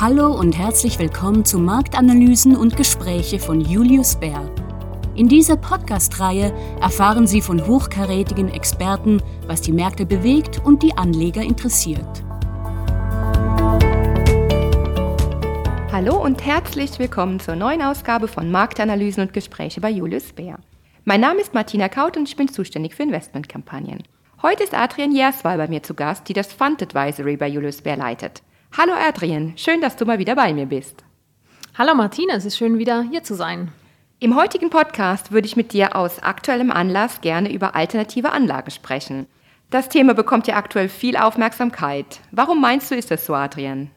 Hallo und herzlich willkommen zu Marktanalysen und Gespräche von Julius Bär. In dieser Podcast-Reihe erfahren Sie von hochkarätigen Experten, was die Märkte bewegt und die Anleger interessiert. Hallo und herzlich willkommen zur neuen Ausgabe von Marktanalysen und Gespräche bei Julius Bär. Mein Name ist Martina Kaut und ich bin zuständig für Investmentkampagnen. Heute ist Adrian Jerswal bei mir zu Gast, die das Fund Advisory bei Julius Bär leitet. Hallo Adrian, schön, dass du mal wieder bei mir bist. Hallo Martina, es ist schön wieder hier zu sein. Im heutigen Podcast würde ich mit dir aus aktuellem Anlass gerne über alternative Anlage sprechen. Das Thema bekommt ja aktuell viel Aufmerksamkeit. Warum meinst du, ist das so, Adrian?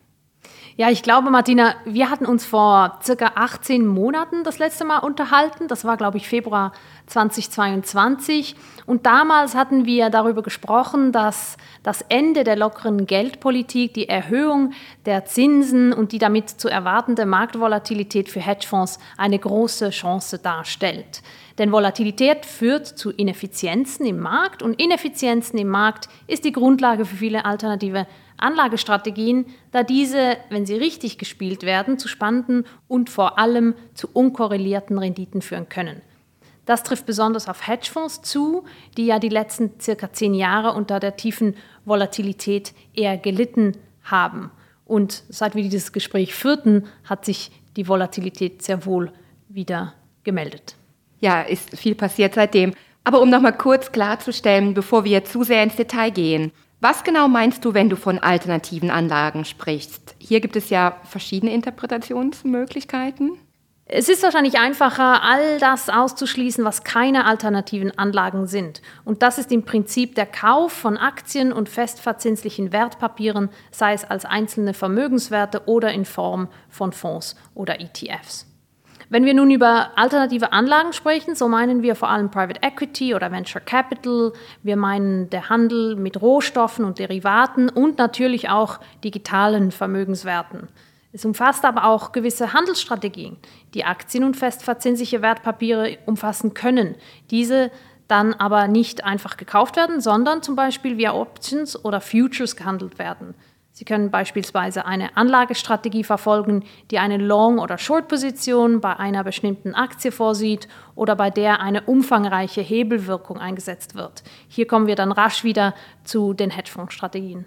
Ja, ich glaube, Martina, wir hatten uns vor circa 18 Monaten das letzte Mal unterhalten. Das war, glaube ich, Februar 2022. Und damals hatten wir darüber gesprochen, dass das Ende der lockeren Geldpolitik, die Erhöhung der Zinsen und die damit zu erwartende Marktvolatilität für Hedgefonds eine große Chance darstellt. Denn Volatilität führt zu Ineffizienzen im Markt und Ineffizienzen im Markt ist die Grundlage für viele alternative Anlagestrategien, da diese, wenn sie richtig gespielt werden, zu spannenden und vor allem zu unkorrelierten Renditen führen können. Das trifft besonders auf Hedgefonds zu, die ja die letzten circa zehn Jahre unter der tiefen Volatilität eher gelitten haben. Und seit wir dieses Gespräch führten, hat sich die Volatilität sehr wohl wieder gemeldet. Ja, ist viel passiert seitdem. Aber um nochmal kurz klarzustellen, bevor wir zu sehr ins Detail gehen, was genau meinst du, wenn du von alternativen Anlagen sprichst? Hier gibt es ja verschiedene Interpretationsmöglichkeiten. Es ist wahrscheinlich einfacher, all das auszuschließen, was keine alternativen Anlagen sind. Und das ist im Prinzip der Kauf von Aktien und festverzinslichen Wertpapieren, sei es als einzelne Vermögenswerte oder in Form von Fonds oder ETFs. Wenn wir nun über alternative Anlagen sprechen, so meinen wir vor allem Private Equity oder Venture Capital. Wir meinen der Handel mit Rohstoffen und Derivaten und natürlich auch digitalen Vermögenswerten. Es umfasst aber auch gewisse Handelsstrategien, die Aktien und festverzinsliche Wertpapiere umfassen können. Diese dann aber nicht einfach gekauft werden, sondern zum Beispiel via Options oder Futures gehandelt werden. Sie können beispielsweise eine Anlagestrategie verfolgen, die eine Long- oder Short-Position bei einer bestimmten Aktie vorsieht oder bei der eine umfangreiche Hebelwirkung eingesetzt wird. Hier kommen wir dann rasch wieder zu den Hedgefonds-Strategien.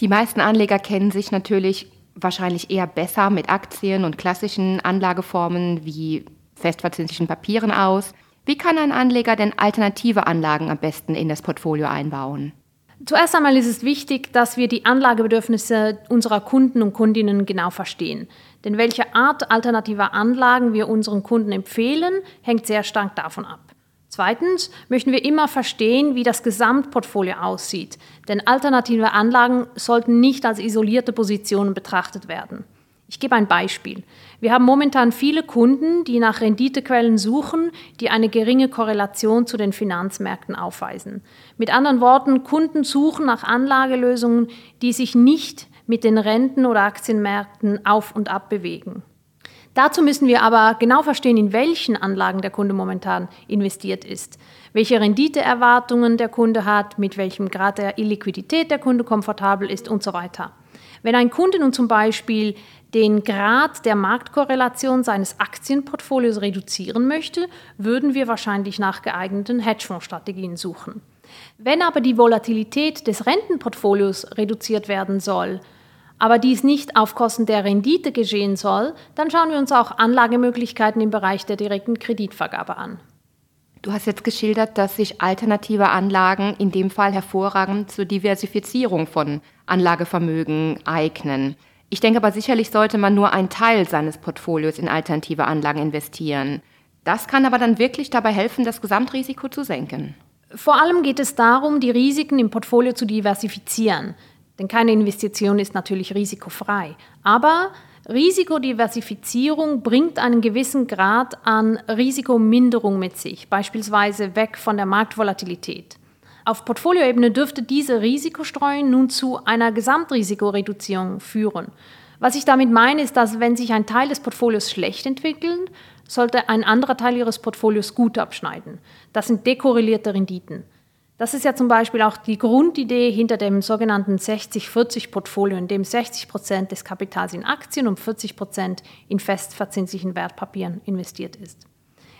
Die meisten Anleger kennen sich natürlich wahrscheinlich eher besser mit Aktien und klassischen Anlageformen wie festverzinslichen Papieren aus. Wie kann ein Anleger denn alternative Anlagen am besten in das Portfolio einbauen? Zuerst einmal ist es wichtig, dass wir die Anlagebedürfnisse unserer Kunden und Kundinnen genau verstehen. Denn welche Art alternativer Anlagen wir unseren Kunden empfehlen, hängt sehr stark davon ab. Zweitens möchten wir immer verstehen, wie das Gesamtportfolio aussieht, denn alternative Anlagen sollten nicht als isolierte Positionen betrachtet werden. Ich gebe ein Beispiel. Wir haben momentan viele Kunden, die nach Renditequellen suchen, die eine geringe Korrelation zu den Finanzmärkten aufweisen. Mit anderen Worten, Kunden suchen nach Anlagelösungen, die sich nicht mit den Renten- oder Aktienmärkten auf und ab bewegen. Dazu müssen wir aber genau verstehen, in welchen Anlagen der Kunde momentan investiert ist, welche Renditeerwartungen der Kunde hat, mit welchem Grad der Illiquidität der Kunde komfortabel ist und so weiter. Wenn ein Kunde nun zum Beispiel den Grad der Marktkorrelation seines Aktienportfolios reduzieren möchte, würden wir wahrscheinlich nach geeigneten Hedgefondsstrategien suchen. Wenn aber die Volatilität des Rentenportfolios reduziert werden soll, aber dies nicht auf Kosten der Rendite geschehen soll, dann schauen wir uns auch Anlagemöglichkeiten im Bereich der direkten Kreditvergabe an. Du hast jetzt geschildert, dass sich alternative Anlagen in dem Fall hervorragend zur Diversifizierung von Anlagevermögen eignen. Ich denke aber sicherlich sollte man nur einen Teil seines Portfolios in alternative Anlagen investieren. Das kann aber dann wirklich dabei helfen, das Gesamtrisiko zu senken. Vor allem geht es darum, die Risiken im Portfolio zu diversifizieren. Denn keine Investition ist natürlich risikofrei. Aber Risikodiversifizierung bringt einen gewissen Grad an Risikominderung mit sich, beispielsweise weg von der Marktvolatilität. Auf Portfolioebene dürfte diese Risikostreuung nun zu einer Gesamtrisikoreduzierung führen. Was ich damit meine, ist, dass wenn sich ein Teil des Portfolios schlecht entwickelt, sollte ein anderer Teil Ihres Portfolios gut abschneiden. Das sind dekorrelierte Renditen. Das ist ja zum Beispiel auch die Grundidee hinter dem sogenannten 60-40-Portfolio, in dem 60 Prozent des Kapitals in Aktien und 40 Prozent in festverzinslichen Wertpapieren investiert ist.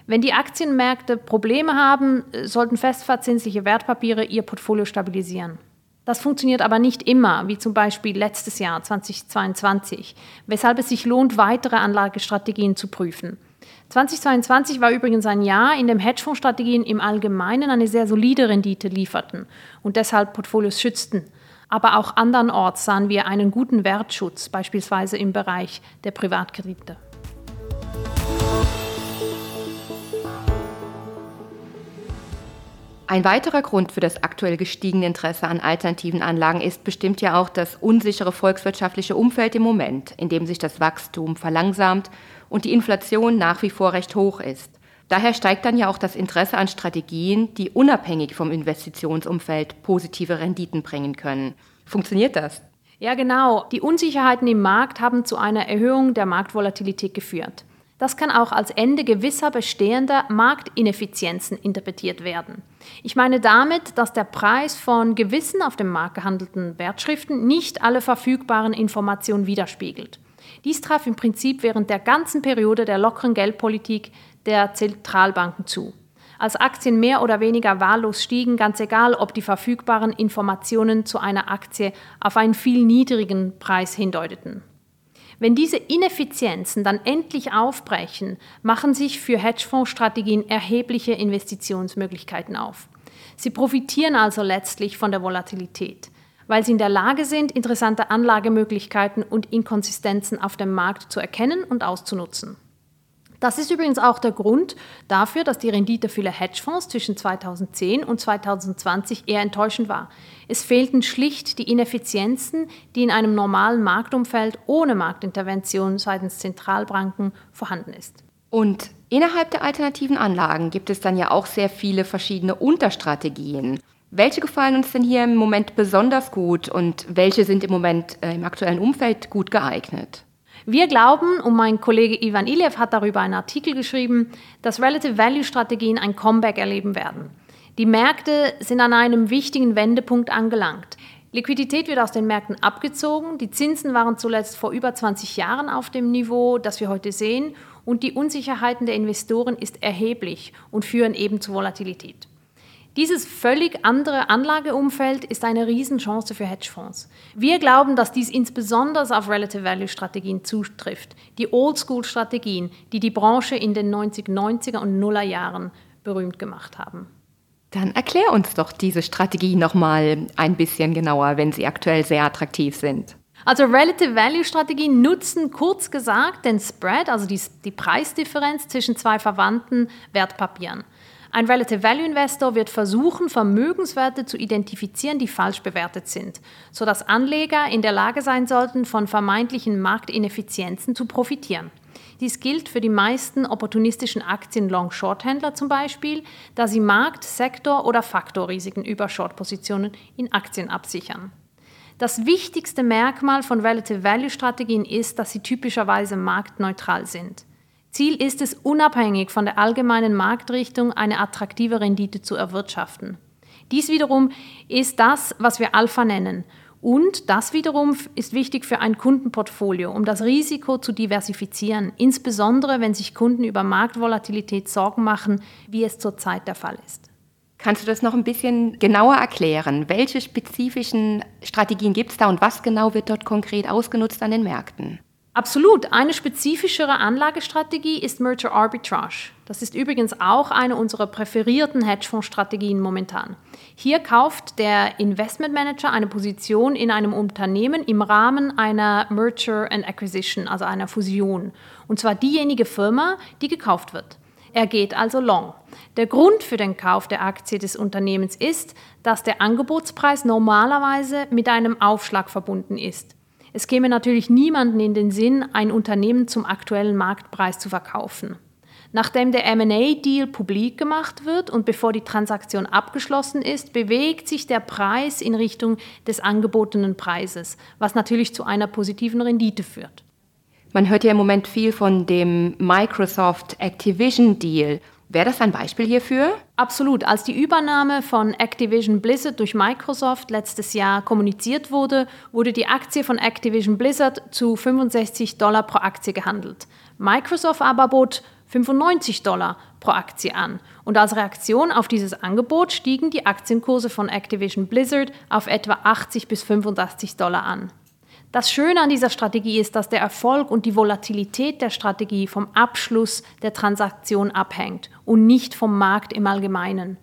Wenn die Aktienmärkte Probleme haben, sollten festverzinsliche Wertpapiere ihr Portfolio stabilisieren. Das funktioniert aber nicht immer, wie zum Beispiel letztes Jahr 2022, weshalb es sich lohnt, weitere Anlagestrategien zu prüfen. 2022 war übrigens ein Jahr, in dem Hedgefondsstrategien im Allgemeinen eine sehr solide Rendite lieferten und deshalb Portfolios schützten. Aber auch andernorts sahen wir einen guten Wertschutz, beispielsweise im Bereich der Privatkredite. Ein weiterer Grund für das aktuell gestiegene Interesse an alternativen Anlagen ist bestimmt ja auch das unsichere volkswirtschaftliche Umfeld im Moment, in dem sich das Wachstum verlangsamt und die Inflation nach wie vor recht hoch ist. Daher steigt dann ja auch das Interesse an Strategien, die unabhängig vom Investitionsumfeld positive Renditen bringen können. Funktioniert das? Ja, genau. Die Unsicherheiten im Markt haben zu einer Erhöhung der Marktvolatilität geführt. Das kann auch als Ende gewisser bestehender Marktineffizienzen interpretiert werden. Ich meine damit, dass der Preis von gewissen auf dem Markt gehandelten Wertschriften nicht alle verfügbaren Informationen widerspiegelt. Dies traf im Prinzip während der ganzen Periode der lockeren Geldpolitik der Zentralbanken zu. Als Aktien mehr oder weniger wahllos stiegen, ganz egal, ob die verfügbaren Informationen zu einer Aktie auf einen viel niedrigen Preis hindeuteten. Wenn diese Ineffizienzen dann endlich aufbrechen, machen sich für Hedgefondsstrategien erhebliche Investitionsmöglichkeiten auf. Sie profitieren also letztlich von der Volatilität, weil sie in der Lage sind, interessante Anlagemöglichkeiten und Inkonsistenzen auf dem Markt zu erkennen und auszunutzen. Das ist übrigens auch der Grund dafür, dass die Rendite vieler Hedgefonds zwischen 2010 und 2020 eher enttäuschend war. Es fehlten schlicht die Ineffizienzen, die in einem normalen Marktumfeld ohne Marktintervention seitens Zentralbanken vorhanden ist. Und innerhalb der alternativen Anlagen gibt es dann ja auch sehr viele verschiedene Unterstrategien. Welche gefallen uns denn hier im Moment besonders gut und welche sind im Moment äh, im aktuellen Umfeld gut geeignet? Wir glauben, und mein Kollege Ivan Ilev hat darüber einen Artikel geschrieben, dass Relative Value Strategien ein Comeback erleben werden. Die Märkte sind an einem wichtigen Wendepunkt angelangt. Liquidität wird aus den Märkten abgezogen, die Zinsen waren zuletzt vor über 20 Jahren auf dem Niveau, das wir heute sehen, und die Unsicherheiten der Investoren ist erheblich und führen eben zu Volatilität. Dieses völlig andere Anlageumfeld ist eine Riesenchance für Hedgefonds. Wir glauben, dass dies insbesondere auf Relative Value Strategien zutrifft, die Oldschool-Strategien, die die Branche in den 1990er und Nuller Jahren berühmt gemacht haben. Dann erklär uns doch diese Strategie nochmal ein bisschen genauer, wenn sie aktuell sehr attraktiv sind. Also Relative Value Strategien nutzen kurz gesagt den Spread, also die, die Preisdifferenz zwischen zwei verwandten Wertpapieren. Ein Relative Value Investor wird versuchen, Vermögenswerte zu identifizieren, die falsch bewertet sind, sodass Anleger in der Lage sein sollten, von vermeintlichen Marktineffizienzen zu profitieren. Dies gilt für die meisten opportunistischen Aktien-Long-Short-Händler zum Beispiel, da sie Markt-, Sektor- oder Faktorrisiken über Short-Positionen in Aktien absichern. Das wichtigste Merkmal von Relative Value Strategien ist, dass sie typischerweise marktneutral sind. Ziel ist es, unabhängig von der allgemeinen Marktrichtung eine attraktive Rendite zu erwirtschaften. Dies wiederum ist das, was wir Alpha nennen. Und das wiederum ist wichtig für ein Kundenportfolio, um das Risiko zu diversifizieren, insbesondere wenn sich Kunden über Marktvolatilität Sorgen machen, wie es zurzeit der Fall ist. Kannst du das noch ein bisschen genauer erklären? Welche spezifischen Strategien gibt es da und was genau wird dort konkret ausgenutzt an den Märkten? Absolut. Eine spezifischere Anlagestrategie ist Merger Arbitrage. Das ist übrigens auch eine unserer präferierten Hedgefondsstrategien momentan. Hier kauft der Investment Manager eine Position in einem Unternehmen im Rahmen einer Merger and Acquisition, also einer Fusion. Und zwar diejenige Firma, die gekauft wird. Er geht also long. Der Grund für den Kauf der Aktie des Unternehmens ist, dass der Angebotspreis normalerweise mit einem Aufschlag verbunden ist. Es käme natürlich niemanden in den Sinn, ein Unternehmen zum aktuellen Marktpreis zu verkaufen. Nachdem der MA-Deal publik gemacht wird und bevor die Transaktion abgeschlossen ist, bewegt sich der Preis in Richtung des angebotenen Preises, was natürlich zu einer positiven Rendite führt. Man hört ja im Moment viel von dem Microsoft Activision Deal. Wäre das ein Beispiel hierfür? Absolut. Als die Übernahme von Activision Blizzard durch Microsoft letztes Jahr kommuniziert wurde, wurde die Aktie von Activision Blizzard zu 65 Dollar pro Aktie gehandelt. Microsoft aber bot 95 Dollar pro Aktie an. Und als Reaktion auf dieses Angebot stiegen die Aktienkurse von Activision Blizzard auf etwa 80 bis 85 Dollar an. Das Schöne an dieser Strategie ist, dass der Erfolg und die Volatilität der Strategie vom Abschluss der Transaktion abhängt und nicht vom Markt im Allgemeinen.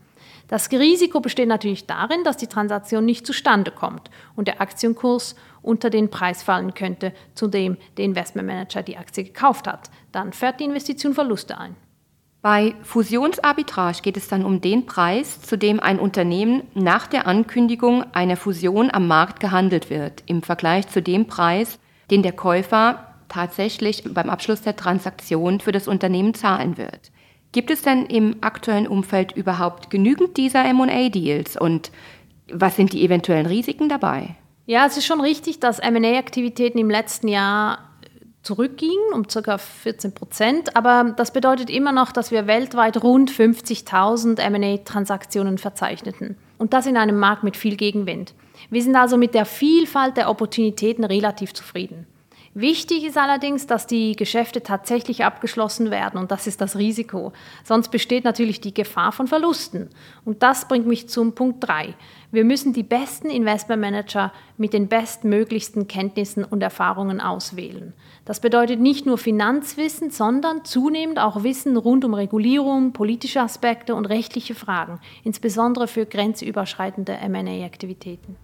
Das Risiko besteht natürlich darin, dass die Transaktion nicht zustande kommt und der Aktienkurs unter den Preis fallen könnte, zu dem der Investmentmanager die Aktie gekauft hat. Dann fährt die Investition Verluste ein. Bei Fusionsarbitrage geht es dann um den Preis, zu dem ein Unternehmen nach der Ankündigung einer Fusion am Markt gehandelt wird, im Vergleich zu dem Preis, den der Käufer tatsächlich beim Abschluss der Transaktion für das Unternehmen zahlen wird. Gibt es denn im aktuellen Umfeld überhaupt genügend dieser MA-Deals und was sind die eventuellen Risiken dabei? Ja, es ist schon richtig, dass MA-Aktivitäten im letzten Jahr zurückgingen um ca. 14 Prozent. Aber das bedeutet immer noch, dass wir weltweit rund 50.000 MA-Transaktionen verzeichneten. Und das in einem Markt mit viel Gegenwind. Wir sind also mit der Vielfalt der Opportunitäten relativ zufrieden. Wichtig ist allerdings, dass die Geschäfte tatsächlich abgeschlossen werden und das ist das Risiko. Sonst besteht natürlich die Gefahr von Verlusten. Und das bringt mich zum Punkt 3. Wir müssen die besten Investmentmanager mit den bestmöglichsten Kenntnissen und Erfahrungen auswählen. Das bedeutet nicht nur Finanzwissen, sondern zunehmend auch Wissen rund um Regulierung, politische Aspekte und rechtliche Fragen, insbesondere für grenzüberschreitende MA-Aktivitäten.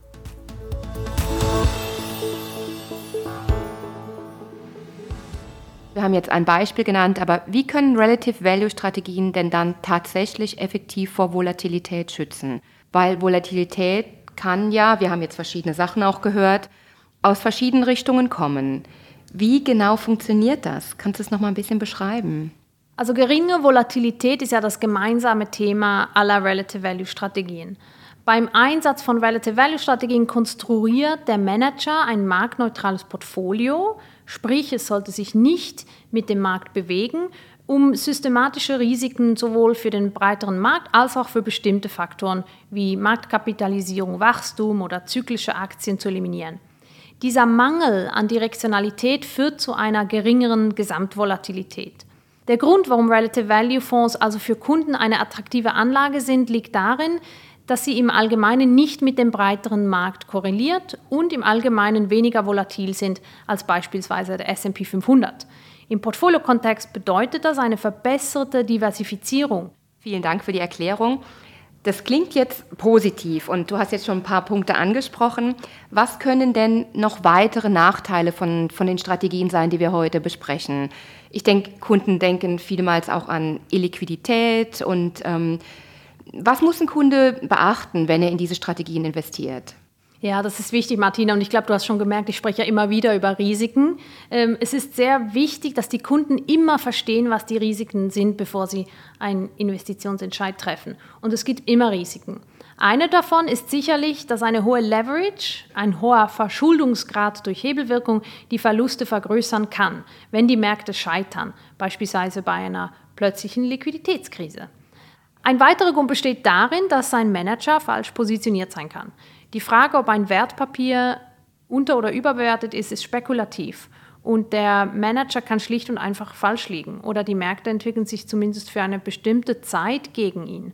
Wir haben jetzt ein Beispiel genannt, aber wie können Relative Value Strategien denn dann tatsächlich effektiv vor Volatilität schützen? Weil Volatilität kann ja, wir haben jetzt verschiedene Sachen auch gehört, aus verschiedenen Richtungen kommen. Wie genau funktioniert das? Kannst du es noch mal ein bisschen beschreiben? Also geringe Volatilität ist ja das gemeinsame Thema aller Relative Value Strategien. Beim Einsatz von Relative Value Strategien konstruiert der Manager ein marktneutrales Portfolio, Sprich, es sollte sich nicht mit dem Markt bewegen, um systematische Risiken sowohl für den breiteren Markt als auch für bestimmte Faktoren wie Marktkapitalisierung, Wachstum oder zyklische Aktien zu eliminieren. Dieser Mangel an Direktionalität führt zu einer geringeren Gesamtvolatilität. Der Grund, warum Relative Value Fonds also für Kunden eine attraktive Anlage sind, liegt darin, dass sie im Allgemeinen nicht mit dem breiteren Markt korreliert und im Allgemeinen weniger volatil sind als beispielsweise der SP 500. Im Portfolio-Kontext bedeutet das eine verbesserte Diversifizierung. Vielen Dank für die Erklärung. Das klingt jetzt positiv und du hast jetzt schon ein paar Punkte angesprochen. Was können denn noch weitere Nachteile von, von den Strategien sein, die wir heute besprechen? Ich denke, Kunden denken vielmals auch an Illiquidität und ähm, was muss ein Kunde beachten, wenn er in diese Strategien investiert? Ja, das ist wichtig, Martina. Und ich glaube, du hast schon gemerkt, ich spreche ja immer wieder über Risiken. Ähm, es ist sehr wichtig, dass die Kunden immer verstehen, was die Risiken sind, bevor sie einen Investitionsentscheid treffen. Und es gibt immer Risiken. Eine davon ist sicherlich, dass eine hohe Leverage, ein hoher Verschuldungsgrad durch Hebelwirkung die Verluste vergrößern kann, wenn die Märkte scheitern, beispielsweise bei einer plötzlichen Liquiditätskrise. Ein weiterer Grund besteht darin, dass sein Manager falsch positioniert sein kann. Die Frage, ob ein Wertpapier unter- oder überbewertet ist, ist spekulativ. Und der Manager kann schlicht und einfach falsch liegen oder die Märkte entwickeln sich zumindest für eine bestimmte Zeit gegen ihn.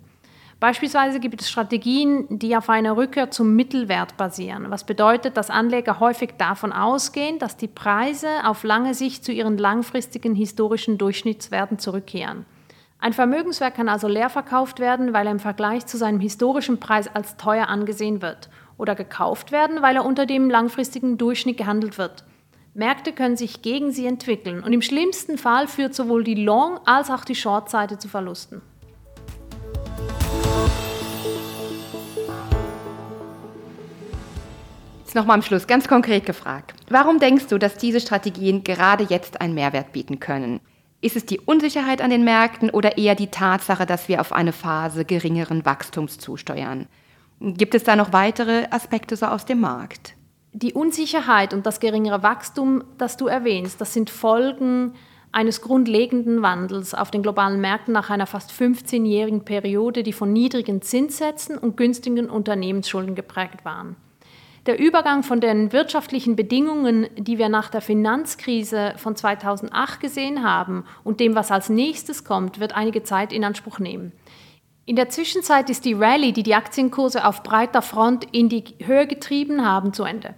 Beispielsweise gibt es Strategien, die auf einer Rückkehr zum Mittelwert basieren, was bedeutet, dass Anleger häufig davon ausgehen, dass die Preise auf lange Sicht zu ihren langfristigen historischen Durchschnittswerten zurückkehren. Ein Vermögenswert kann also leer verkauft werden, weil er im Vergleich zu seinem historischen Preis als teuer angesehen wird oder gekauft werden, weil er unter dem langfristigen Durchschnitt gehandelt wird. Märkte können sich gegen sie entwickeln und im schlimmsten Fall führt sowohl die Long- als auch die Short-Seite zu Verlusten. Jetzt nochmal am Schluss ganz konkret gefragt. Warum denkst du, dass diese Strategien gerade jetzt einen Mehrwert bieten können? Ist es die Unsicherheit an den Märkten oder eher die Tatsache, dass wir auf eine Phase geringeren Wachstums zusteuern? Gibt es da noch weitere Aspekte so aus dem Markt? Die Unsicherheit und das geringere Wachstum, das du erwähnst, das sind Folgen eines grundlegenden Wandels auf den globalen Märkten nach einer fast 15-jährigen Periode, die von niedrigen Zinssätzen und günstigen Unternehmensschulden geprägt waren. Der Übergang von den wirtschaftlichen Bedingungen, die wir nach der Finanzkrise von 2008 gesehen haben, und dem, was als nächstes kommt, wird einige Zeit in Anspruch nehmen. In der Zwischenzeit ist die Rallye, die die Aktienkurse auf breiter Front in die Höhe getrieben haben, zu Ende.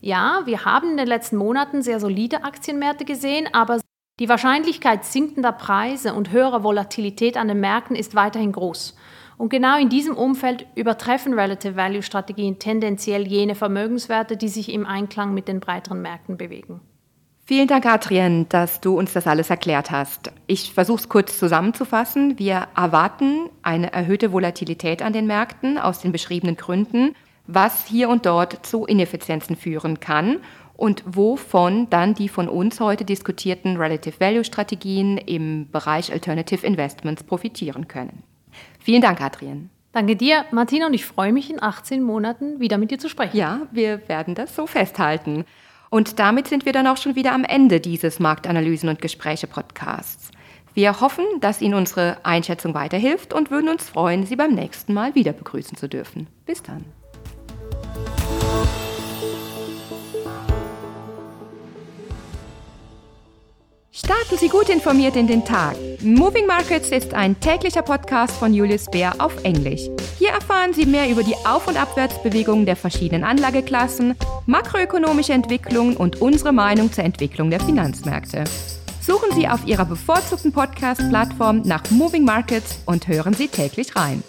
Ja, wir haben in den letzten Monaten sehr solide Aktienmärkte gesehen, aber die Wahrscheinlichkeit sinkender Preise und höherer Volatilität an den Märkten ist weiterhin groß. Und genau in diesem Umfeld übertreffen Relative Value Strategien tendenziell jene Vermögenswerte, die sich im Einklang mit den breiteren Märkten bewegen. Vielen Dank, Adrienne, dass du uns das alles erklärt hast. Ich versuche es kurz zusammenzufassen. Wir erwarten eine erhöhte Volatilität an den Märkten aus den beschriebenen Gründen, was hier und dort zu Ineffizienzen führen kann und wovon dann die von uns heute diskutierten Relative Value Strategien im Bereich Alternative Investments profitieren können. Vielen Dank, Adrian. Danke dir, Martina, und ich freue mich in 18 Monaten wieder mit dir zu sprechen. Ja, wir werden das so festhalten. Und damit sind wir dann auch schon wieder am Ende dieses Marktanalysen und Gespräche Podcasts. Wir hoffen, dass Ihnen unsere Einschätzung weiterhilft und würden uns freuen, Sie beim nächsten Mal wieder begrüßen zu dürfen. Bis dann. Starten Sie gut informiert in den Tag. Moving Markets ist ein täglicher Podcast von Julius Bär auf Englisch. Hier erfahren Sie mehr über die Auf- und Abwärtsbewegungen der verschiedenen Anlageklassen, makroökonomische Entwicklungen und unsere Meinung zur Entwicklung der Finanzmärkte. Suchen Sie auf Ihrer bevorzugten Podcast-Plattform nach Moving Markets und hören Sie täglich rein.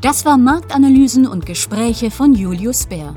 Das war Marktanalysen und Gespräche von Julius Bär.